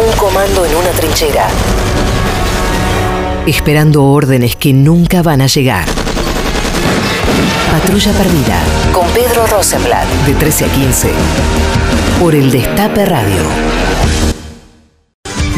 Un comando en una trinchera. Esperando órdenes que nunca van a llegar. Patrulla Perdida. Con Pedro Rosenblatt. De 13 a 15. Por el Destape Radio.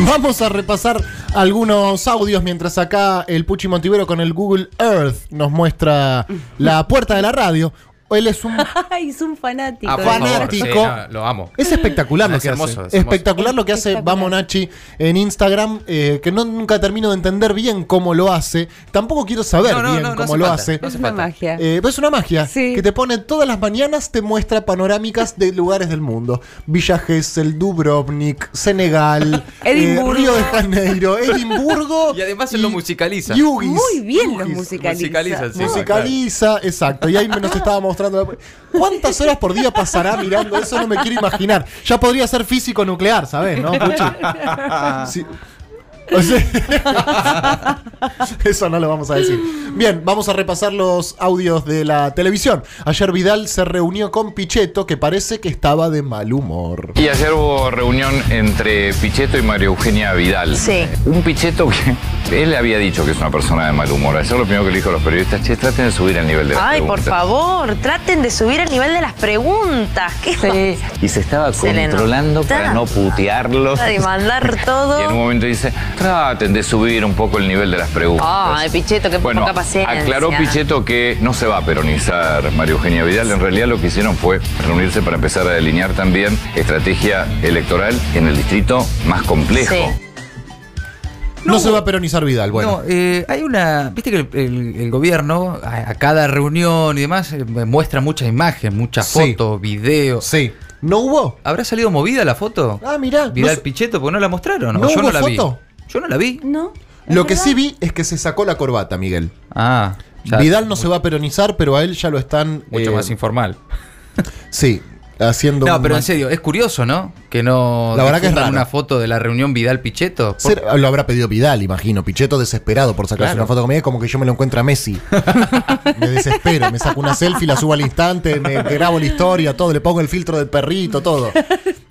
Vamos a repasar algunos audios mientras acá el Puchi Montivero con el Google Earth nos muestra la puerta de la radio. Él es un es fanático. Ah, por favor, fanático. sí, no, lo amo. Es espectacular lo Es que hermoso, hace. es hermoso. espectacular lo que hace. Vamos Nachi en Instagram, eh, que no, nunca termino de entender bien cómo lo hace. Tampoco quiero saber No, no, bien cómo lo falta. hace. No Es una magia. Eh, pero es una magia Sí. que te pone todas las mañanas, te muestra panorámicas de lugares del mundo. Villa Gesell, Dubrovnik, Senegal, eh, Edimburgo. Río de Janeiro, Edimburgo. Y además él lo musicaliza. Yugis. Muy bien los Yugis. musicaliza. Musicaliza, sí. Musicaliza, exacto. Y ahí me nos estaba mostrando. ¿Cuántas horas por día pasará mirando eso? No me quiero imaginar. Ya podría ser físico nuclear, ¿sabes? ¿No, Puchi? Sí. O sea- Eso no lo vamos a decir. Bien, vamos a repasar los audios de la televisión. Ayer Vidal se reunió con Pichetto, que parece que estaba de mal humor. Y ayer hubo reunión entre Pichetto y María Eugenia Vidal. Sí. Un Pichetto que él le había dicho que es una persona de mal humor. Ayer lo primero que le dijo a los periodistas, che, traten de subir el nivel de las Ay, por preguntas". favor, traten de subir el nivel de las preguntas. ¿Qué Y se estaba Se controlando para no putearlos. de mandar todo? Y en un momento dice, traten de subir un poco el nivel de las preguntas. Ay, Pichetto, qué bueno, poca paciencia. aclaró Pichetto que no se va a peronizar María Eugenia Vidal. En realidad lo que hicieron fue reunirse para empezar a delinear también estrategia electoral en el distrito más complejo. Sí. No, se va a peronizar Vidal, bueno. No, eh, hay una. Viste que el, el- el gobierno, a, a cada reunión y demás, eh, muestra mucha imagen, muchas Sí. fotos, videos. Sí. ¿No hubo? ¿Habrá salido movida la foto? Ah, mirá. no Vidal sé- Pichetto, porque no la mostraron. ¿No o yo hubo no la foto? vi. Yo no la vi. ¿No? Lo que sí vi es que se sacó la corbata, Miguel. Ah. ya- Vidal no se va a peronizar, pero a él ya lo están. Mucho eh, más informal. Sí, haciendo. No, un pero en serio, es curioso, ¿no? Que no La verdad que es raro. una foto de la reunión Vidal Pichetto. Por- lo habrá pedido Vidal, imagino. Pichetto desesperado por sacarse Claro. una foto conmigo. Es como que yo me lo encuentro a Messi. me desespero. Me saco una selfie, la subo al instante, me grabo la historia, todo. Le pongo el filtro del perrito, todo.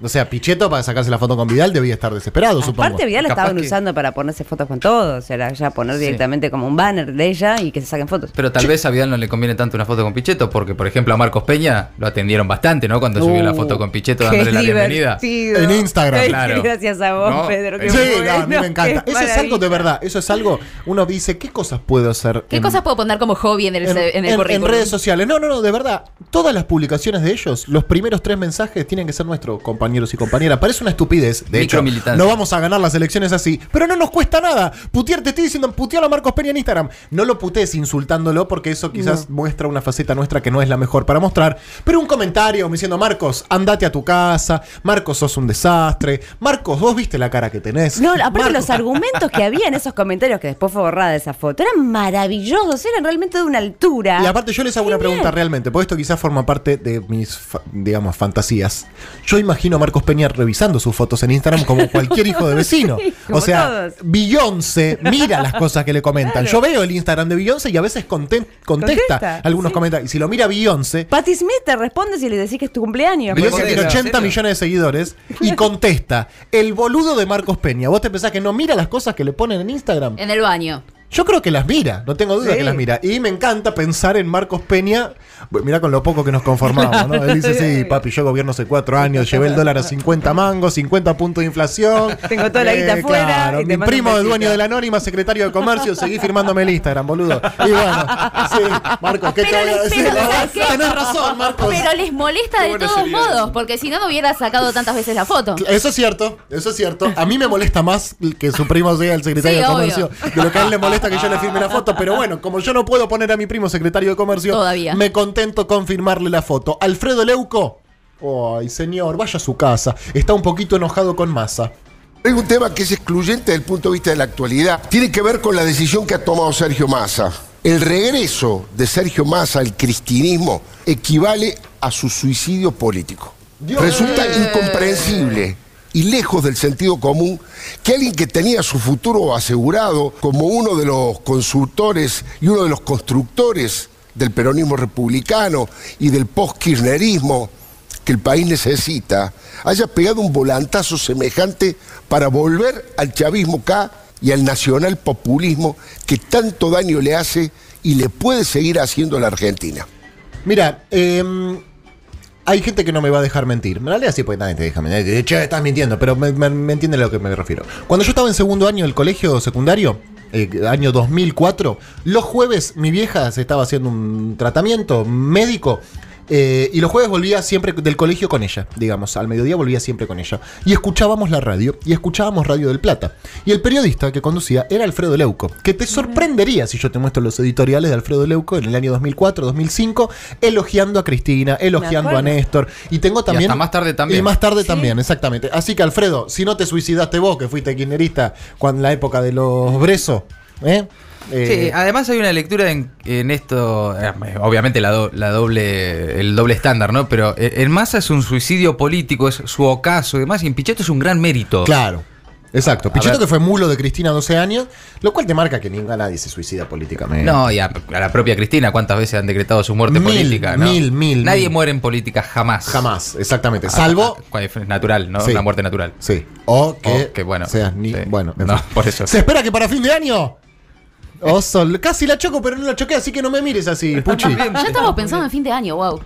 O sea, Pichetto para sacarse la foto con Vidal debía estar desesperado, supongo. Aparte, Vidal la estaban que- usando para ponerse fotos con todos. Era ya poner Sí. directamente como un banner de ella y que se saquen fotos. Pero tal vez a Vidal no le conviene tanto una foto con Pichetto, porque por ejemplo a Marcos Peña lo atendieron bastante, ¿no? Cuando subió la Uh, foto con Pichetto dándole la bienvenida. En Instagram. Claro. Gracias a vos, No, Pedro. qué Sí, bueno, no, a mí me encanta. qué Eso es algo de verdad. Eso es algo. Uno dice, ¿qué cosas puedo hacer? ¿Qué en- cosas puedo poner como hobby en el, en, en el en- currículum? en redes sociales. No, no, no, de verdad. Todas las publicaciones de ellos, los primeros tres mensajes tienen que ser nuestros compañeros y compañeras. Parece una estupidez. De hecho, no vamos a ganar las elecciones así. Pero no nos cuesta nada. Putear, te estoy diciendo, putear a Marcos Peña en Instagram. No lo putees insultándolo porque eso quizás muestra una faceta nuestra que no es la mejor para mostrar. Pero un comentario me diciendo, Marcos, andate a tu casa. Marcos, sos un desastre. Marcos, vos viste la cara que tenés. No, aparte Marcos- los argumentos que había en esos comentarios, que después fue borrada esa foto, eran maravillosos, eran realmente de una altura. Y aparte yo les hago una pregunta realmente, porque esto quizás forma parte de mis, fa- digamos, fantasías. Yo imagino a Marcos Peña revisando sus fotos en Instagram como cualquier hijo de vecino. Sí, o sea. Beyoncé mira las cosas que le comentan. Claro. Yo veo el Instagram de Beyoncé y a veces contesta, Contesta, algunos sí. comentarios. Y si lo mira Beyoncé, Patti Smith te responde si le decís que es tu cumpleaños. Beyoncé tiene 80 modelo. millones de seguidores y contesta, el boludo de Marcos Peña. ¿Vos te pensás que no mira las cosas que le ponen en Instagram? En el baño. Yo creo que las mira, no tengo duda Sí. que las mira. Y me encanta pensar en Marcos Peña. Mira con lo poco que nos conformamos, ¿no? Él dice, sí, papi, yo gobierno hace cuatro años, llevé el dólar a 50 mangos, 50 puntos de inflación. Eh, Tengo toda la guita afuera Claro, te mi primo besito. dueño de la Anónima, secretario de Comercio, seguí firmándome el Instagram, boludo. Y bueno, sí, Marcos, ¿qué te Pero voy a decir? pero. Tenés razón, Marcos. Pero les molesta de todos seriedad. modos, porque si no, no hubiera sacado tantas veces la foto. Eso es cierto, eso es cierto. A mí me molesta más que su primo sea el secretario Sí, de obvio. comercio de lo que a él le molesta que yo le firme la foto. Pero bueno, como yo no puedo poner a mi primo secretario de comercio, Todavía. me contento con firmarle la foto. Alfredo Leuco. Ay, señor, vaya a su casa. Está un poquito enojado con Massa. Hay un tema que es excluyente desde el punto de vista de la actualidad. Tiene que ver con la decisión que ha tomado Sergio Massa. El regreso de Sergio Massa al cristinismo equivale a su suicidio político. Dios. Resulta incomprensible y lejos del sentido común que alguien que tenía su futuro asegurado como uno de los consultores y uno de los constructores del peronismo republicano y del post-kirchnerismo, que el país necesita, haya pegado un volantazo semejante para volver al chavismo K y al nacional populismo que tanto daño le hace y le puede seguir haciendo a la Argentina. Mira, eh, hay gente que no me va a dejar mentir. En realidad sí, pues nadie te deja mentir. Hecho, estás mintiendo, pero me, me, me entiende a lo que me refiero. Cuando yo estaba en segundo año del colegio secundario, eh, año 2004, los jueves mi vieja se estaba haciendo un tratamiento médico. Eh, y los jueves volvía siempre del colegio con ella, digamos, al mediodía volvía siempre con ella. Y escuchábamos la radio, y escuchábamos Radio del Plata. Y el periodista que conducía era Alfredo Leuco, que te sorprendería si yo te muestro los editoriales de Alfredo Leuco en el año 2004, 2005, elogiando a Cristina, elogiando a. Néstor. Y tengo también... hasta más tarde también. Y más tarde también, exactamente. Así que Alfredo, si no te suicidaste vos, que fuiste kirchnerista cuando en la época de los Bresos, ¿eh? Eh, Sí, además hay una lectura en, en esto, eh, obviamente la, do- la doble, el doble estándar, ¿no? Pero eh, en Massa es un suicidio político, es su ocaso y demás, y en Pichetto es un gran mérito. Claro. Exacto. Pichetto que fue mulo de Cristina 12 años, lo cual te marca que ninguna nadie se suicida políticamente. No, y a, a la propia Cristina, ¿cuántas veces han decretado su muerte Mil, política? ¿no? mil, mil, Nadie mil. muere en política jamás. Jamás, exactamente. Ah, Salvo. ah, es natural, ¿no? Sí. Una muerte natural. Sí. O que, O que, bueno, seas ni. sí. Bueno, en No, fin. por eso. Se espera que para fin de año. Oso, casi la choco, pero no la choqué, así que no me mires así, Puchi. Ya estamos pensando en fin de año, wow.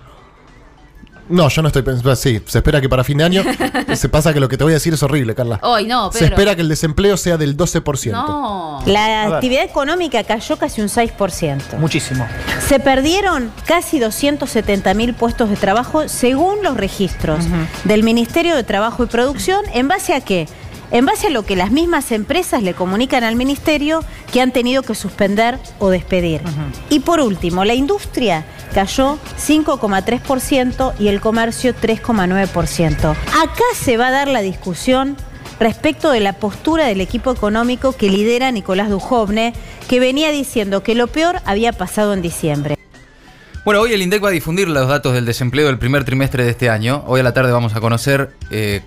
No, yo no estoy pensando. Sí, se espera que para fin de año. se pasa que lo que te voy a decir es horrible, Carla. Hoy no, se Pedro. espera que el desempleo sea del 12%. No. La actividad económica cayó casi un 6%. Muchísimo. Se perdieron casi 270 mil puestos de trabajo según los registros del Ministerio de Trabajo y Producción. ¿En base a qué? En base a lo que las mismas empresas le comunican al Ministerio que han tenido que suspender o despedir. Y por último, la industria cayó 5,3% y el comercio 3,9%. Acá se va a dar la discusión respecto de la postura del equipo económico que lidera Nicolás Dujovne, que venía diciendo que lo peor había pasado en diciembre. Bueno, hoy el INDEC va a difundir los datos del desempleo del primer trimestre de este año. Hoy a la tarde vamos a conocer eh,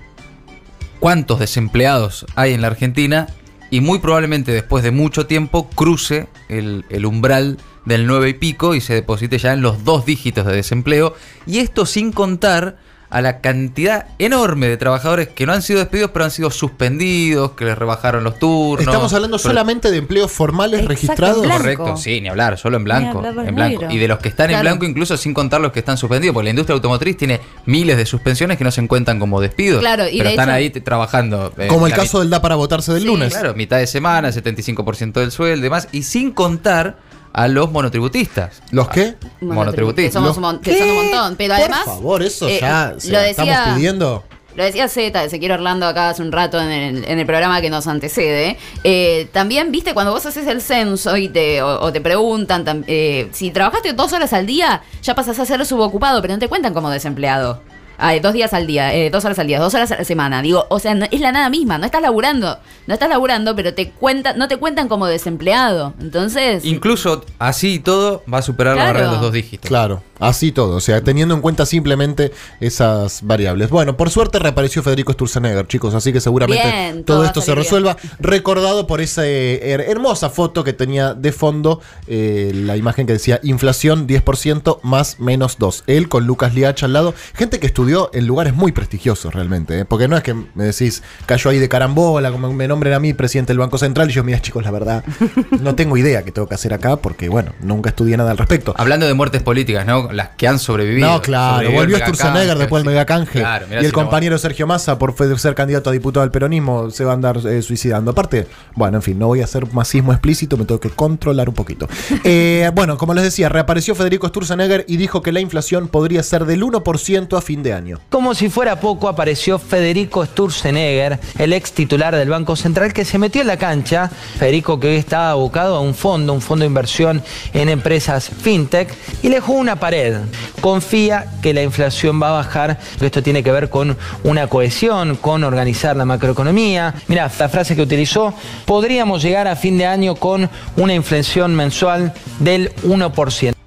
cuántos desempleados hay en la Argentina y muy probablemente después de mucho tiempo cruce el, umbral del 9 y pico y se deposite ya en los dos dígitos de desempleo. Y esto sin contar a la cantidad enorme de trabajadores que no han sido despedidos pero han sido suspendidos, que les rebajaron los turnos. Estamos hablando Pero- solamente de empleos formales Exacto, registrados. Correcto, sí, ni hablar, solo en blanco. En blanco. Y de los que están en blanco, incluso sin contar los que están suspendidos, porque la industria automotriz tiene miles de suspensiones que no se encuentran como despidos. Claro, y pero de están hecho- ahí trabajando. eh, Como el caso del da para votarse del Sí, lunes. Claro, mitad de semana, 75% del sueldo y demás, y sin contar a los monotributistas. ¿Los qué? Monotributistas. Que, somos Los- un mon- que ¿Qué? son un montón. Pero Por además. favor, eso eh, ya se lo decía, estamos pidiendo. Lo decía Z, Ezequiel Orlando acá hace un rato en el, en el programa que nos antecede. Eh, también, viste, cuando vos haces el censo y te, o, o te preguntan, tam- eh, si trabajaste dos horas al día, ya pasas a ser subocupado, pero no te cuentan como desempleado. Ay, dos días al día, eh, dos horas al día, dos horas a la semana. Digo, o sea, no- es la nada misma, no estás laburando. No estás laburando, pero te cuentan, no te cuentan como desempleado. Entonces. Incluso así y todo va a superar la Claro. barrera de los dos dígitos. Claro, así todo. O sea, teniendo en cuenta simplemente esas variables. Bueno, por suerte reapareció Federico Sturzenegger, chicos, así que seguramente Bien, todo esto se resuelva. Recordado por esa eh, her- hermosa foto que tenía de fondo eh, la imagen que decía inflación 10% más menos 2. Él con Lucas Liach al lado. Gente que estudió en lugares muy prestigiosos realmente. ¿eh? Porque no es que me decís, cayó ahí de carambola, como me nombren a mí presidente del Banco Central. Y yo, mira, chicos, la verdad, no tengo idea qué tengo que hacer acá porque, bueno, nunca estudié nada al respecto. Hablando de muertes políticas, ¿no? Las que han sobrevivido. No, claro, volvió Sturzenegger después del sí. megacanje. Claro, y el si no- compañero Sergio Massa, por ser candidato a diputado del peronismo, se va a andar eh, suicidando. Aparte, bueno, en fin, no voy a hacer masismo explícito, me tengo que controlar un poquito. Eh, bueno, como les decía, reapareció Federico Sturzenegger y dijo que la inflación podría ser del 1% a fin de año. Como si fuera poco, apareció Federico Sturzenegger, el ex titular del Banco Central, que se metió en la cancha. Federico, que hoy está abocado a un fondo, un fondo de inversión en empresas fintech, y le jugó una pared. Confía que la inflación va a bajar, esto tiene que ver con una cohesión, con organizar la macroeconomía. Mira, la frase que utilizó, podríamos llegar a fin de año con una inflación mensual del 1%.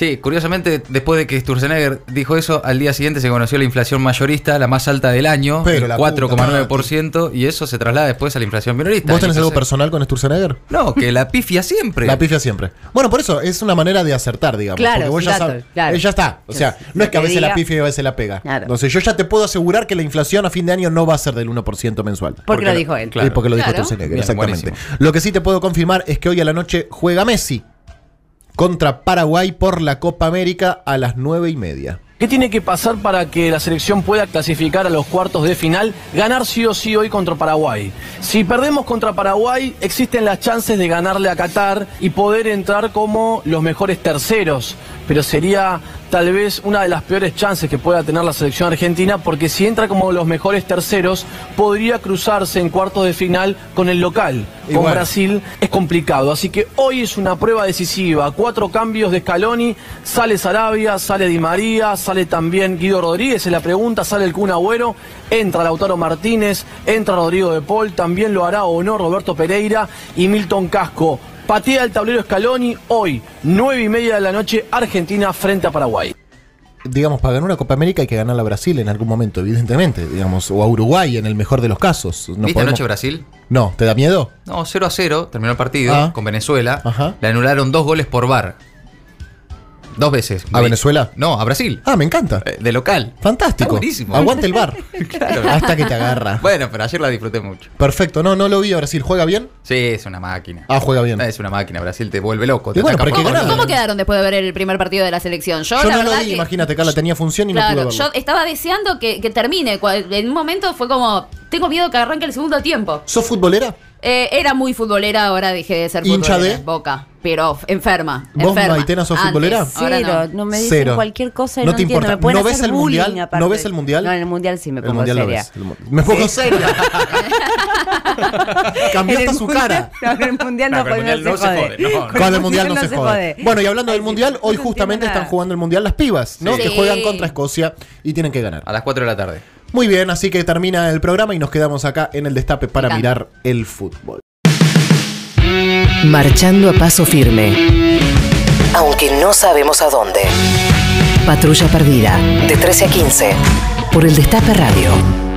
Sí, curiosamente, después de que Sturzenegger dijo eso, al día siguiente se conoció la inflación mayorista, la más alta del año, Pero el la 4,9%, y eso se traslada después a la inflación minorista. ¿Vos tenés algo personal con Sturzenegger? No, que la pifia siempre. La pifia siempre. Bueno, por eso es una manera de acertar, digamos. Claro, porque vos ya sabes. claro. eh, ya está. O sea, no es que a veces la pifia y a veces la pega. Claro. Entonces, yo ya te puedo asegurar que la inflación a fin de año no va a ser del 1% mensual. Porque lo dijo él. Y porque lo dijo Claro. Sturzenegger, Bien, exactamente. buenísimo. Lo que sí te puedo confirmar es que hoy a la noche juega Messi contra Paraguay por la Copa América a las nueve y media. ¿Qué tiene que pasar para que la selección pueda clasificar a los cuartos de final? Ganar sí o sí hoy contra Paraguay. Si perdemos contra Paraguay, existen las chances de ganarle a Qatar y poder entrar como los mejores terceros. Pero sería tal vez una de las peores chances que pueda tener la selección argentina, porque si entra como los mejores terceros, podría cruzarse en cuartos de final con el local. Y Con bueno. Brasil es complicado. Así que hoy es una prueba decisiva. Cuatro cambios de Scaloni. Sale Sarabia, sale Di María, sale también Guido Rodríguez. Se la pregunta, sale el Kun Agüero. Entra Lautaro Martínez, entra Rodrigo de Paul. También lo hará o no Roberto Pereira y Milton Casco. Patea el tablero Scaloni hoy, nueve y media de la noche, Argentina frente a Paraguay. Digamos, para ganar una Copa América hay que ganarla a Brasil en algún momento, evidentemente. Digamos, o a Uruguay en el mejor de los casos. No ¿Viste podemos- anoche Brasil? No, ¿te da miedo? No, 0 a 0, terminó el partido Ah. con Venezuela. Ajá. Le anularon dos goles por bar. Dos veces. ¿A Venezuela? No, a Brasil. Ah, me encanta. Eh, De local. Fantástico. Está buenísimo. Aguante el bar. Claro. Hasta que te agarra. Bueno, pero ayer la disfruté mucho. Perfecto. No, no lo vi a Brasil. ¿Juega bien? Sí, es una máquina. Ah, juega bien. Es una máquina. Brasil te vuelve loco. Y bueno, ataca pero hay por que todos ganar. ¿Cómo quedaron después de ver el primer partido de la selección? Yo, Yo la no lo verdad vi, que- imagínate, Carla tenía función y no pude Claro, verlo. yo estaba deseando que, que termine. Cua- En un momento fue como, tengo miedo que arranque el segundo tiempo. ¿Sos futbolera? Eh, era muy futbolera, ahora dejé de ser ¿Hincha futbolera. de? Boca, pero enferma. ¿Vos, enferma. Maitena, sos Antes, futbolera? ahora Cero, no. no. me dicen Cero. cualquier cosa y No no, te entiendo. importa. Me ¿No ves hacer el bullying, mundial? aparte. ¿No ves el mundial? No, en el mundial sí me El pongo seria. Me pongo seria. Cambiaste En el su cara. No, en el mundial no, se jode, no. Con el mundial no se jode. Bueno, y hablando del sí, mundial, hoy justamente están jugando el mundial las pibas, ¿no? Sí. Que juegan contra Escocia y tienen que ganar. A las 4 de la tarde. Muy bien, así que termina el programa y nos quedamos acá en el destape para mirar el fútbol. Marchando a paso firme. Aunque no sabemos a dónde. Patrulla perdida. De 13 a 15. Por el Destape Radio.